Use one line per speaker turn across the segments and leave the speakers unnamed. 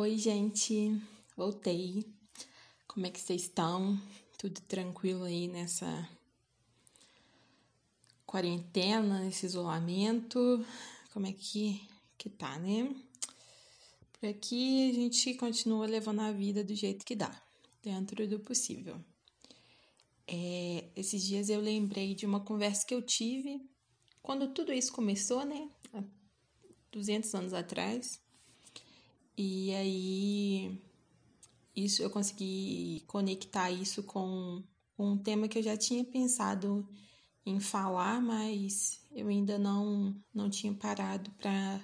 Oi, gente, voltei. Como é que vocês estão? Tudo tranquilo aí nessa quarentena, nesse isolamento? Como é que, que tá, né? Por aqui a gente continua levando a vida do jeito que dá, dentro do possível. É, esses dias eu lembrei de uma conversa que eu tive quando tudo isso começou, né? Há 200 anos atrás. E aí isso eu consegui conectar isso com um tema que eu já tinha pensado em falar, mas eu ainda não não tinha parado para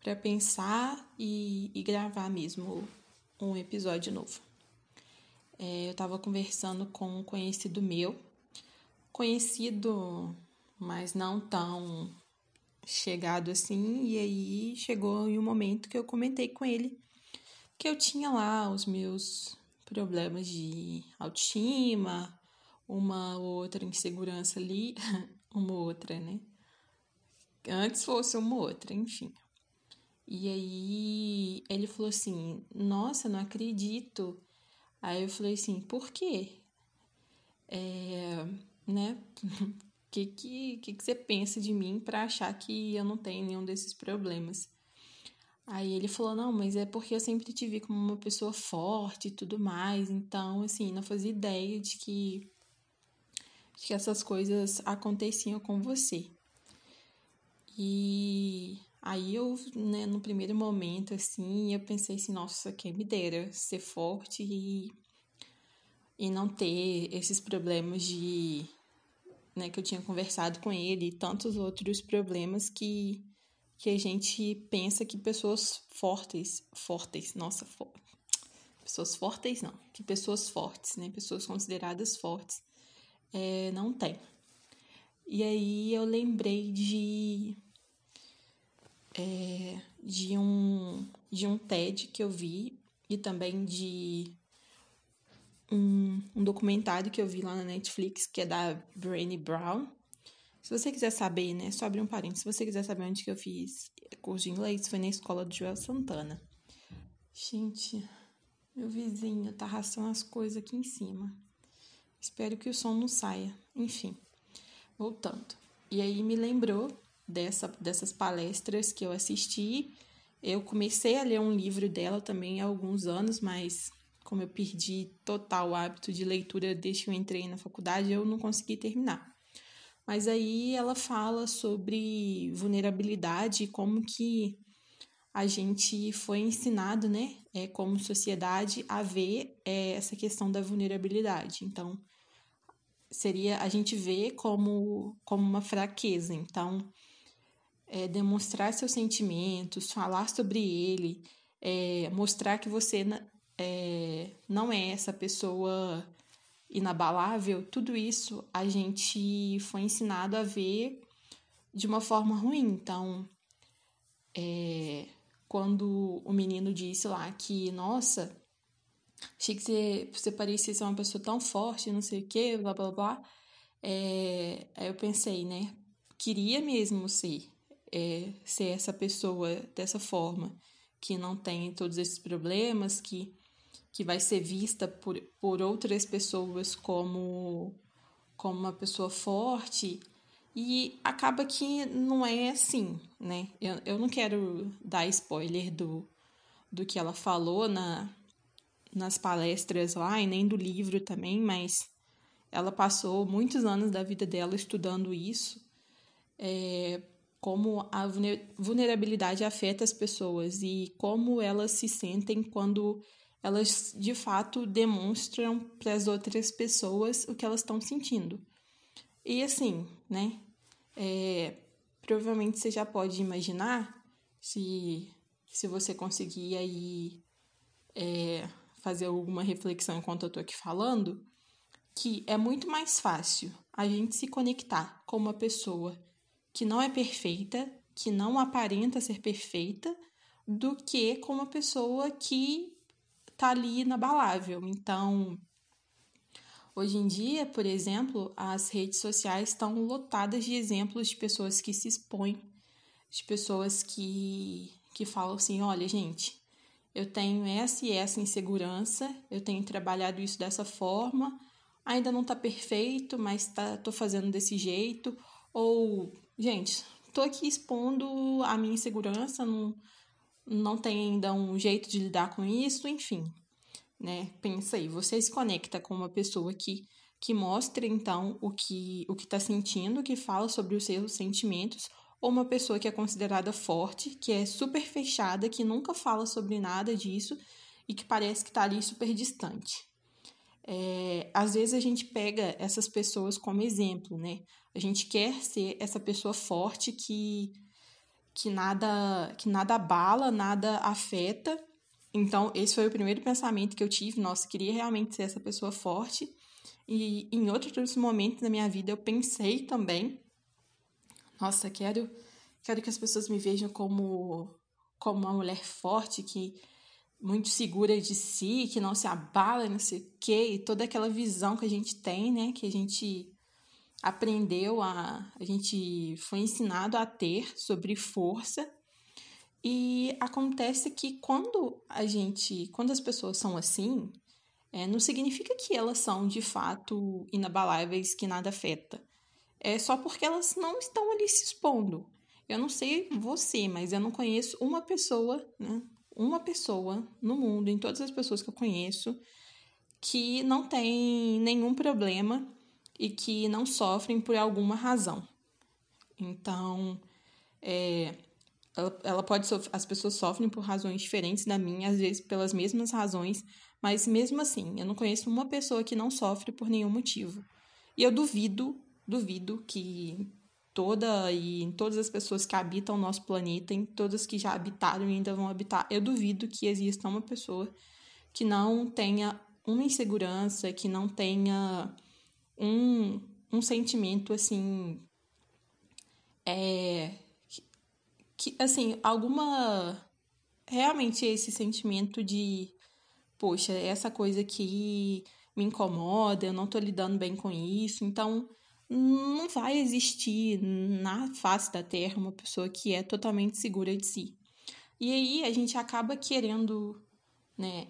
para pensar e, e gravar mesmo um episódio novo. É, eu estava conversando com um conhecido meu, conhecido, mas não tão chegado assim, e aí chegou em um momento que eu comentei com ele que eu tinha lá os meus problemas de autoestima, uma outra insegurança ali, uma outra, né? Antes fosse uma outra, enfim. E aí ele falou assim: Nossa, não acredito Aí eu falei assim, por quê? É, né? Que, que, que, que você pensa de mim para achar que eu não tenho nenhum desses problemas? Aí ele falou, não, mas é porque eu sempre te vi como uma pessoa forte e tudo mais, então, assim, não fazia ideia de que, de que essas coisas aconteciam com você. E Aí eu, né, no primeiro momento, assim, eu pensei assim, nossa, quem me dera ser forte e, e não ter esses problemas de, né, que eu tinha conversado com ele e tantos outros problemas que, que a gente pensa que pessoas fortes, fortes, nossa, for, pessoas fortes não, que pessoas fortes, né, pessoas consideradas fortes, é, não tem. E aí eu lembrei de é, de, um, de um TED que eu vi e também de um, um documentário que eu vi lá na Netflix, que é da Brené Brown. Se você quiser saber, né, só abrir um parênteses, se você quiser saber onde que eu fiz curso de inglês, foi na escola do Joel Santana. Gente, meu vizinho tá arrastando as coisas aqui em cima. Espero que o som não saia. Enfim, voltando. E aí me lembrou dessa, dessas palestras que eu assisti. Eu comecei a ler um livro dela também há alguns anos, mas como eu perdi total o hábito de leitura desde que eu entrei na faculdade, eu não consegui terminar. Mas aí ela fala sobre vulnerabilidade e como que a gente foi ensinado, né, é, como sociedade, a ver é, essa questão da vulnerabilidade. Então, seria a gente vê como, como uma fraqueza. Então, é, demonstrar seus sentimentos, falar sobre ele, é, mostrar que você é, não é essa pessoa inabalável, tudo isso a gente foi ensinado a ver de uma forma ruim. Então, é, quando o menino disse lá que, nossa, achei que você, você parecia ser uma pessoa tão forte, não sei o que, blá blá blá. É, aí eu pensei, né? Queria mesmo ser é, ser essa pessoa dessa forma, que não tem todos esses problemas, que, que vai ser vista por, por outras pessoas como, como uma pessoa forte. E acaba que não é assim, né? Eu, eu não quero dar spoiler do, do que ela falou na, nas palestras lá e nem do livro também, mas ela passou muitos anos da vida dela estudando isso. É, como a vulnerabilidade afeta as pessoas e como elas se sentem quando elas de fato demonstram para as outras pessoas o que elas estão sentindo. E assim, né? É, provavelmente você já pode imaginar se, se você conseguir aí é, fazer alguma reflexão enquanto eu tô aqui falando, que é muito mais fácil a gente se conectar com uma pessoa que não é perfeita, que não aparenta ser perfeita, do que com uma pessoa que tá ali inabalável. Então, hoje em dia, por exemplo, as redes sociais estão lotadas de exemplos de pessoas que se expõem, de pessoas que, que falam assim: olha, gente, eu tenho essa e essa insegurança, eu tenho trabalhado isso dessa forma, ainda não tá perfeito, mas tá, tô fazendo desse jeito. Ou, gente, tô aqui expondo a minha insegurança, não, não tem ainda um jeito de lidar com isso, enfim. Né? Pensa aí, você se conecta com uma pessoa que, que mostra então o que o está sentindo, que fala sobre os seus sentimentos, ou uma pessoa que é considerada forte, que é super fechada, que nunca fala sobre nada disso e que parece que está ali super distante. É, às vezes a gente pega essas pessoas como exemplo, né? A gente quer ser essa pessoa forte que, que nada que nada abala, nada afeta. Então, esse foi o primeiro pensamento que eu tive. Nossa, queria realmente ser essa pessoa forte. E em outros momentos da minha vida eu pensei também nossa, quero, quero que as pessoas me vejam como, como uma mulher forte, que muito segura de si, que não se abala, não sei o quê, e toda aquela visão que a gente tem, né, que a gente aprendeu a, a gente foi ensinado a ter sobre força. E acontece que quando a gente, quando as pessoas são assim, é, não significa que elas são de fato inabaláveis, que nada afeta é só porque elas não estão ali se expondo. Eu não sei você, mas eu não conheço uma pessoa, né? Uma pessoa no mundo, em todas as pessoas que eu conheço, que não tem nenhum problema e que não sofrem por alguma razão. Então, é, ela, ela pode sofrer, as pessoas sofrem por razões diferentes da minha, às vezes pelas mesmas razões, mas mesmo assim, eu não conheço uma pessoa que não sofre por nenhum motivo. E eu duvido duvido que toda e em todas as pessoas que habitam o nosso planeta, em todas que já habitaram e ainda vão habitar, eu duvido que exista uma pessoa que não tenha uma insegurança, que não tenha um, um sentimento assim. É, que, assim, alguma. Realmente esse sentimento de. Poxa, essa coisa que me incomoda, eu não tô lidando bem com isso. Então, não vai existir na face da Terra uma pessoa que é totalmente segura de si. E aí a gente acaba querendo, né?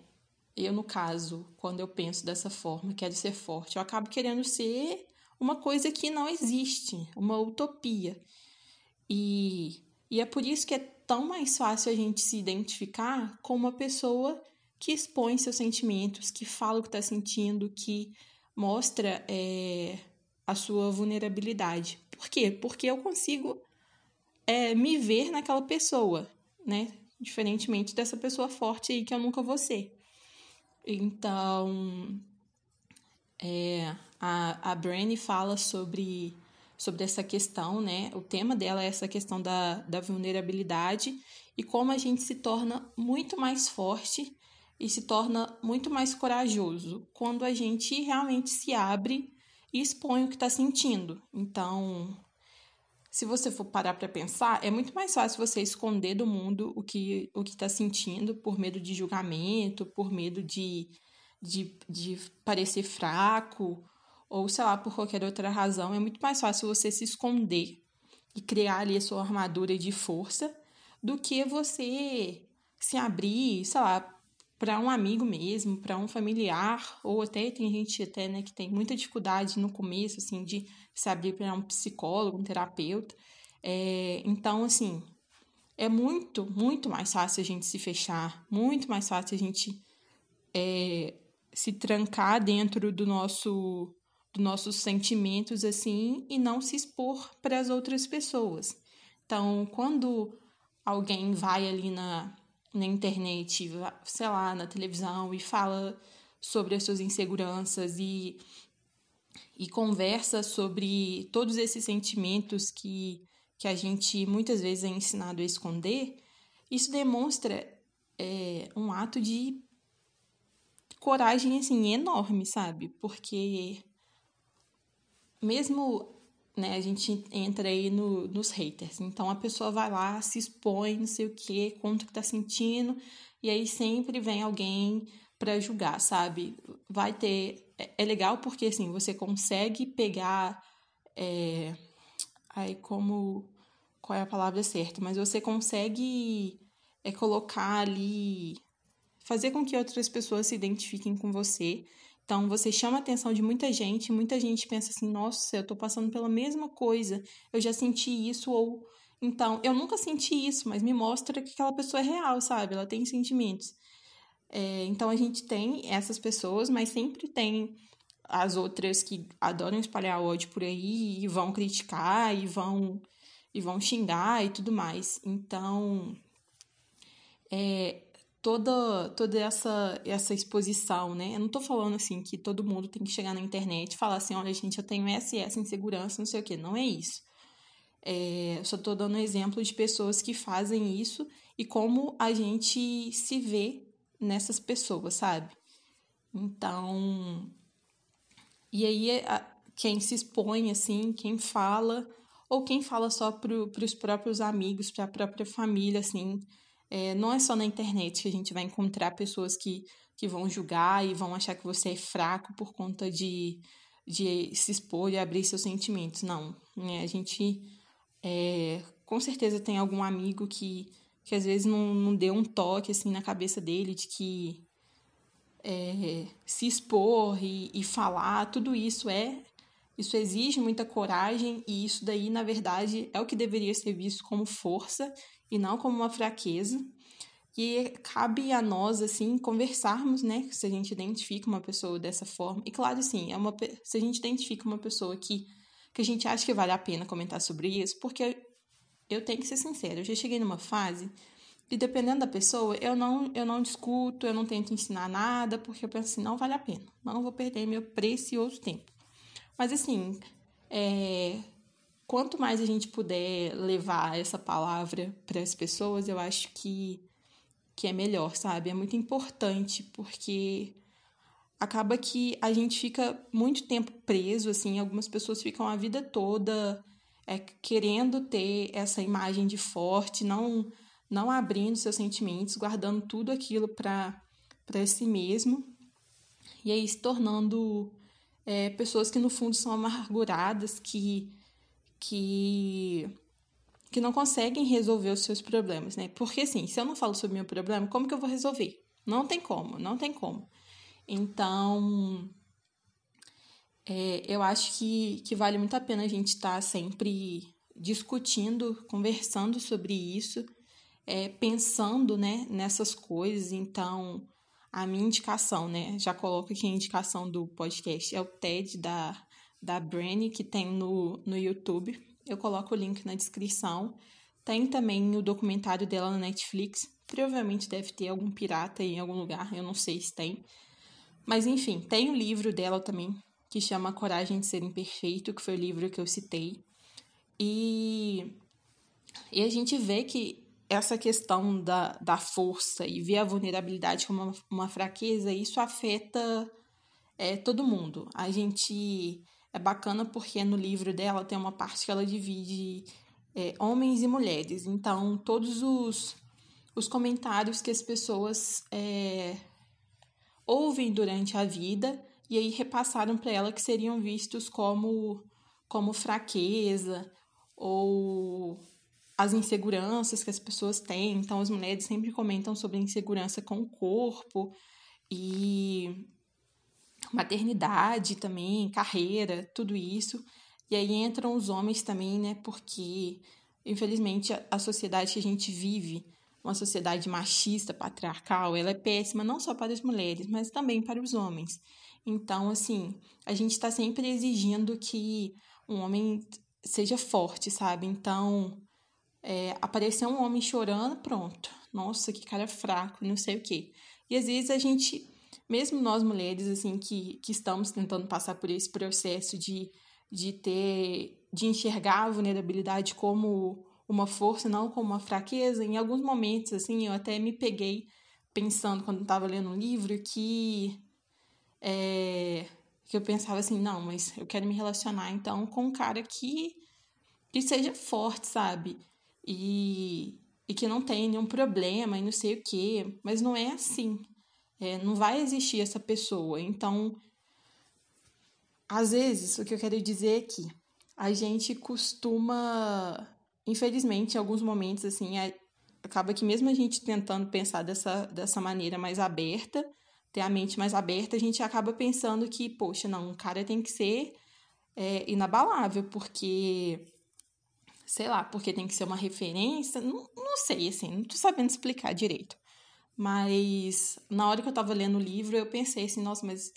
Eu, no caso, quando eu penso dessa forma, quero ser forte, eu acabo querendo ser uma coisa que não existe, uma utopia. E, e é por isso que é tão mais fácil a gente se identificar com uma pessoa que expõe seus sentimentos, que fala o que está sentindo, que mostra é, a sua vulnerabilidade. Por quê? Porque eu consigo é, me ver naquela pessoa, né? Diferentemente dessa pessoa forte aí que eu nunca vou ser. Então, é, a, a fala sobre, sobre essa questão, né? O tema dela é essa questão da, da vulnerabilidade e como a gente se torna muito mais forte e se torna muito mais corajoso quando a gente realmente se abre e expõe o que está sentindo. Então, se você for parar para pensar, é muito mais fácil você esconder do mundo o que o está sentindo por medo de julgamento, por medo de, de, de parecer fraco, ou sei lá, por qualquer outra razão. É muito mais fácil você se esconder e criar ali a sua armadura de força do que você se abrir, sei lá, para um amigo mesmo, para um familiar, ou até tem gente até, né, que tem muita dificuldade no começo, assim, de se abrir para um psicólogo, um terapeuta. É, então, assim, é muito, muito mais fácil a gente se fechar, muito mais fácil a gente é, se trancar dentro do nosso dos nossos sentimentos assim e não se expor para as outras pessoas. Então, quando alguém vai ali na na internet, sei lá, na televisão e fala sobre as suas inseguranças e, e conversa sobre todos esses sentimentos que, que a gente muitas vezes é ensinado a esconder, isso demonstra é, um ato de coragem assim enorme, sabe? Porque mesmo né, a gente entra aí no, nos haters. Então a pessoa vai lá, se expõe, não sei o que, conta o que tá sentindo, e aí sempre vem alguém para julgar, sabe? Vai ter. É, é, legal porque assim, você consegue pegar. É, aí como. Qual é a palavra certa? Mas você consegue é, colocar ali fazer com que outras pessoas se identifiquem com você. Então, você chama a atenção de muita gente, muita gente pensa assim: nossa, eu tô passando pela mesma coisa, eu já senti isso, ou então, eu nunca senti isso, mas me mostra que aquela pessoa é real, sabe? Ela tem sentimentos. É, então, a gente tem essas pessoas, mas sempre tem as outras que adoram espalhar ódio por aí e vão criticar e vão e vão xingar e tudo mais. Então, é, toda toda essa essa exposição, né? Eu não tô falando assim que todo mundo tem que chegar na internet e falar assim, olha, gente, eu tenho essa e essa insegurança, não sei o quê. Não é isso. É, só tô dando exemplo de pessoas que fazem isso e como a gente se vê nessas pessoas, sabe? Então, e aí quem se expõe assim, quem fala ou quem fala só para os próprios amigos, para a própria família, assim. É, não é só na internet que a gente vai encontrar pessoas que, que vão julgar e vão achar que você é fraco por conta de, de se expor e abrir seus sentimentos. Não. Né? A gente é, com certeza tem algum amigo que, que às vezes não, não deu um toque assim na cabeça dele de que é, se expor e, e falar, tudo isso é isso exige muita coragem e isso daí, na verdade, é o que deveria ser visto como força e não como uma fraqueza. E cabe a nós, assim, conversarmos, né? Se a gente identifica uma pessoa dessa forma. E claro, sim, é uma, se a gente identifica uma pessoa que, que a gente acha que vale a pena comentar sobre isso, porque eu tenho que ser sincera, eu já cheguei numa fase e dependendo da pessoa, eu não, eu não discuto, eu não tento ensinar nada, porque eu penso assim, não vale a pena. Não vou perder meu precioso tempo. Mas assim, é, quanto mais a gente puder levar essa palavra para as pessoas, eu acho que, que é melhor, sabe? É muito importante, porque acaba que a gente fica muito tempo preso, assim, algumas pessoas ficam a vida toda é, querendo ter essa imagem de forte, não, não abrindo seus sentimentos, guardando tudo aquilo para si mesmo, e aí se tornando é, pessoas que no fundo são amarguradas, que, que, que não conseguem resolver os seus problemas, né? Porque assim, se eu não falo sobre meu problema, como que eu vou resolver? Não tem como, não tem como. Então, é, eu acho que, que vale muito a pena a gente estar tá sempre discutindo, conversando sobre isso, é, pensando né, nessas coisas. Então, a minha indicação, né? Já coloco aqui a indicação do podcast, é o TED da, da Brenny, que tem no, no YouTube. Eu coloco o link na descrição. Tem também o documentário dela na Netflix. Provavelmente deve ter algum pirata em algum lugar, eu não sei se tem. Mas enfim, tem o livro dela também, que chama Coragem de Ser Imperfeito, que foi o livro que eu citei. E, e a gente vê que essa questão da, da força e ver a vulnerabilidade como uma, uma fraqueza, isso afeta é, todo mundo. A gente. É bacana porque no livro dela tem uma parte que ela divide é, homens e mulheres. Então, todos os, os comentários que as pessoas é, ouvem durante a vida e aí repassaram para ela que seriam vistos como, como fraqueza ou as inseguranças que as pessoas têm. Então, as mulheres sempre comentam sobre insegurança com o corpo e maternidade também, carreira, tudo isso. E aí entram os homens também, né? Porque, infelizmente, a sociedade que a gente vive, uma sociedade machista, patriarcal, ela é péssima não só para as mulheres, mas também para os homens. Então, assim, a gente está sempre exigindo que um homem seja forte, sabe? Então, é, apareceu um homem chorando, pronto. Nossa, que cara fraco, não sei o quê. E às vezes a gente, mesmo nós mulheres, assim, que, que estamos tentando passar por esse processo de, de ter, de enxergar a vulnerabilidade como uma força, não como uma fraqueza, em alguns momentos, assim, eu até me peguei pensando, quando estava lendo um livro, que, é, que eu pensava assim, não, mas eu quero me relacionar, então, com um cara que, que seja forte, sabe? e, e que não tem nenhum problema e não sei o quê. Mas não é assim. É, não vai existir essa pessoa. Então, às vezes, o que eu quero dizer é que a gente costuma, infelizmente, em alguns momentos, assim, acaba que mesmo a gente tentando pensar dessa, dessa maneira mais aberta, ter a mente mais aberta, a gente acaba pensando que, poxa, não, um cara tem que ser é, inabalável, porque, sei lá, porque tem que ser uma referência, não, não sei, assim, não tô sabendo explicar direito. Mas na hora que eu tava lendo o livro, eu pensei assim, nossa, mas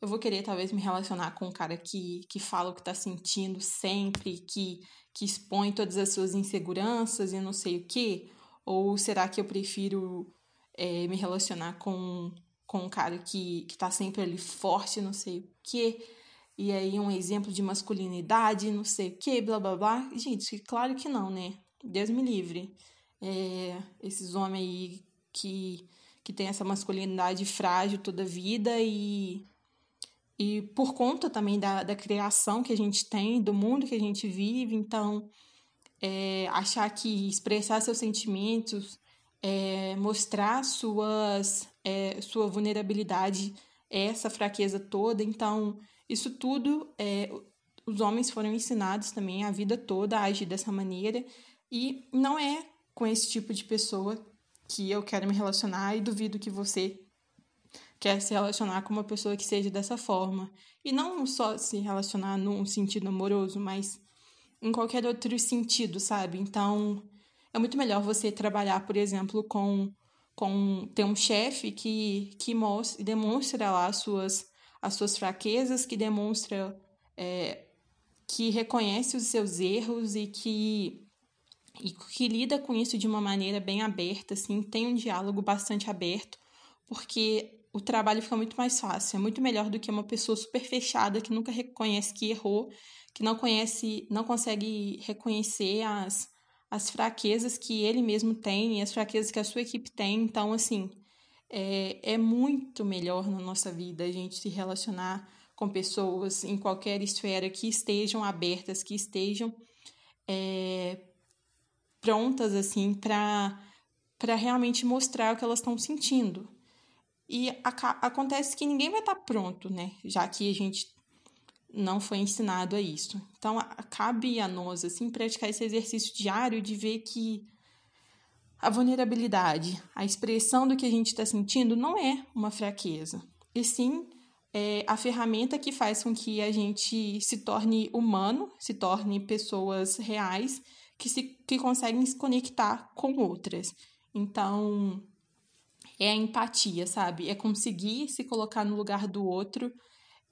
eu vou querer talvez me relacionar com um cara que, que fala o que tá sentindo sempre, que, que expõe todas as suas inseguranças e não sei o quê? Ou será que eu prefiro é, me relacionar com com um cara que, que tá sempre ali forte, não sei o quê, e aí um exemplo de masculinidade, não sei o quê, blá blá blá. Gente, claro que não, né? Deus me livre. É, esses homens aí que, que tem essa masculinidade frágil toda a vida e, e por conta também da, da criação que a gente tem, do mundo que a gente vive, então é, achar que expressar seus sentimentos, é, mostrar suas é, sua vulnerabilidade, essa fraqueza toda. Então, isso tudo, é, os homens foram ensinados também a vida toda a agir dessa maneira. E não é com esse tipo de pessoa que eu quero me relacionar e duvido que você quer se relacionar com uma pessoa que seja dessa forma. E não só se relacionar num sentido amoroso, mas em qualquer outro sentido, sabe? Então, é muito melhor você trabalhar, por exemplo, com com ter um chefe que, que mostra, demonstra lá as suas, as suas fraquezas, que demonstra é, que reconhece os seus erros e que, e que lida com isso de uma maneira bem aberta, assim, tem um diálogo bastante aberto, porque o trabalho fica muito mais fácil, é muito melhor do que uma pessoa super fechada que nunca reconhece que errou, que não conhece, não consegue reconhecer as as fraquezas que ele mesmo tem e as fraquezas que a sua equipe tem. Então, assim, é, é muito melhor na nossa vida a gente se relacionar com pessoas em qualquer esfera que estejam abertas, que estejam é, prontas, assim, para realmente mostrar o que elas estão sentindo. E acontece que ninguém vai estar tá pronto, né? Já que a gente não foi ensinado a isso. Então, cabe a nós, assim, praticar esse exercício diário de ver que a vulnerabilidade, a expressão do que a gente está sentindo não é uma fraqueza, e sim é a ferramenta que faz com que a gente se torne humano, se torne pessoas reais que, se, que conseguem se conectar com outras. Então, é a empatia, sabe? É conseguir se colocar no lugar do outro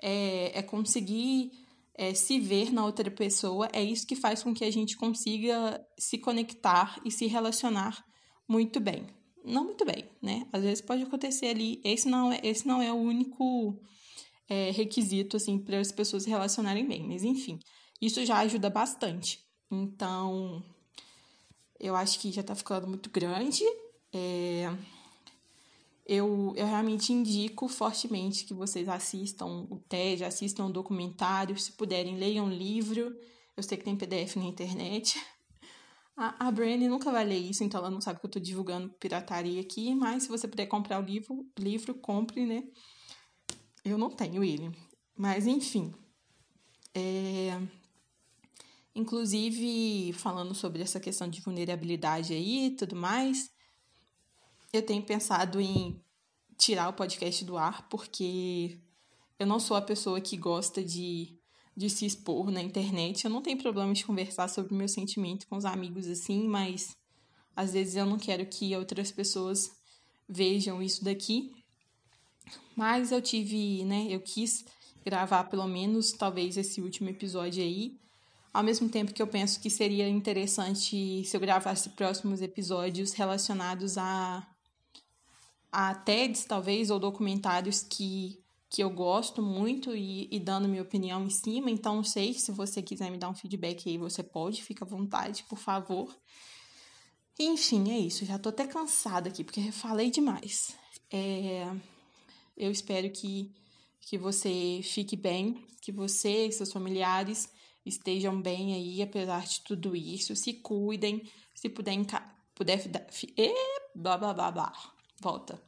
é, é conseguir é, se ver na outra pessoa, é isso que faz com que a gente consiga se conectar e se relacionar muito bem. Não muito bem, né? Às vezes pode acontecer ali. Esse não é, esse não é o único é, requisito, assim, para as pessoas se relacionarem bem. Mas, enfim, isso já ajuda bastante. Então, eu acho que já tá ficando muito grande. É, eu, eu realmente indico fortemente que vocês assistam o TED, assistam o documentário, se puderem, leiam um livro. Eu sei que tem PDF na internet. A, a Brandy nunca vai ler isso, então ela não sabe que eu estou divulgando pirataria aqui, mas se você puder comprar o livro, livro, compre, né? Eu não tenho ele. Mas, enfim. É... Inclusive, falando sobre essa questão de vulnerabilidade aí e tudo mais, eu tenho pensado em tirar o podcast do ar, porque eu não sou a pessoa que gosta de, de se expor na internet. Eu não tenho problema de conversar sobre meu sentimento com os amigos assim, mas às vezes eu não quero que outras pessoas vejam isso daqui. Mas eu tive, né, eu quis gravar pelo menos talvez esse último episódio aí. Ao mesmo tempo que eu penso que seria interessante se eu gravasse próximos episódios relacionados a a TEDs, talvez, ou documentários que, que eu gosto muito e, e dando minha opinião em cima. Então, não sei se você quiser me dar um feedback aí, você pode, fica à vontade, por favor. Enfim, é isso. Já tô até cansada aqui, porque falei demais. É, eu espero que, que você fique bem, que você e seus familiares estejam bem aí, apesar de tudo isso. Se cuidem, se puder, puder e, blá blá blá blá volta.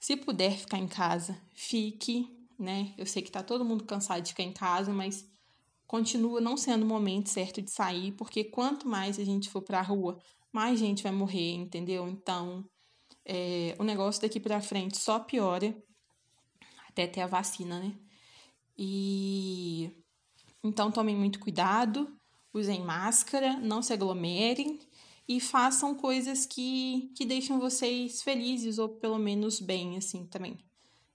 Se puder ficar em casa, fique, né? Eu sei que tá todo mundo cansado de ficar em casa, mas continua não sendo o momento certo de sair, porque quanto mais a gente for para a rua, mais gente vai morrer, entendeu? Então, é, o negócio daqui para frente só piora até ter a vacina, né? E então tomem muito cuidado, usem máscara, não se aglomerem e façam coisas que, que deixam vocês felizes ou pelo menos bem, assim, também.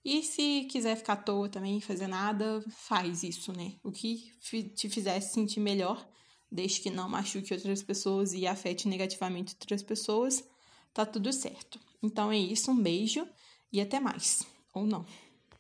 E se quiser ficar à toa também, fazer nada, faz isso, né? O que te fizesse sentir melhor, desde que não machuque outras pessoas e afete negativamente outras pessoas, tá tudo certo. Então é isso, um beijo e até mais. Ou não.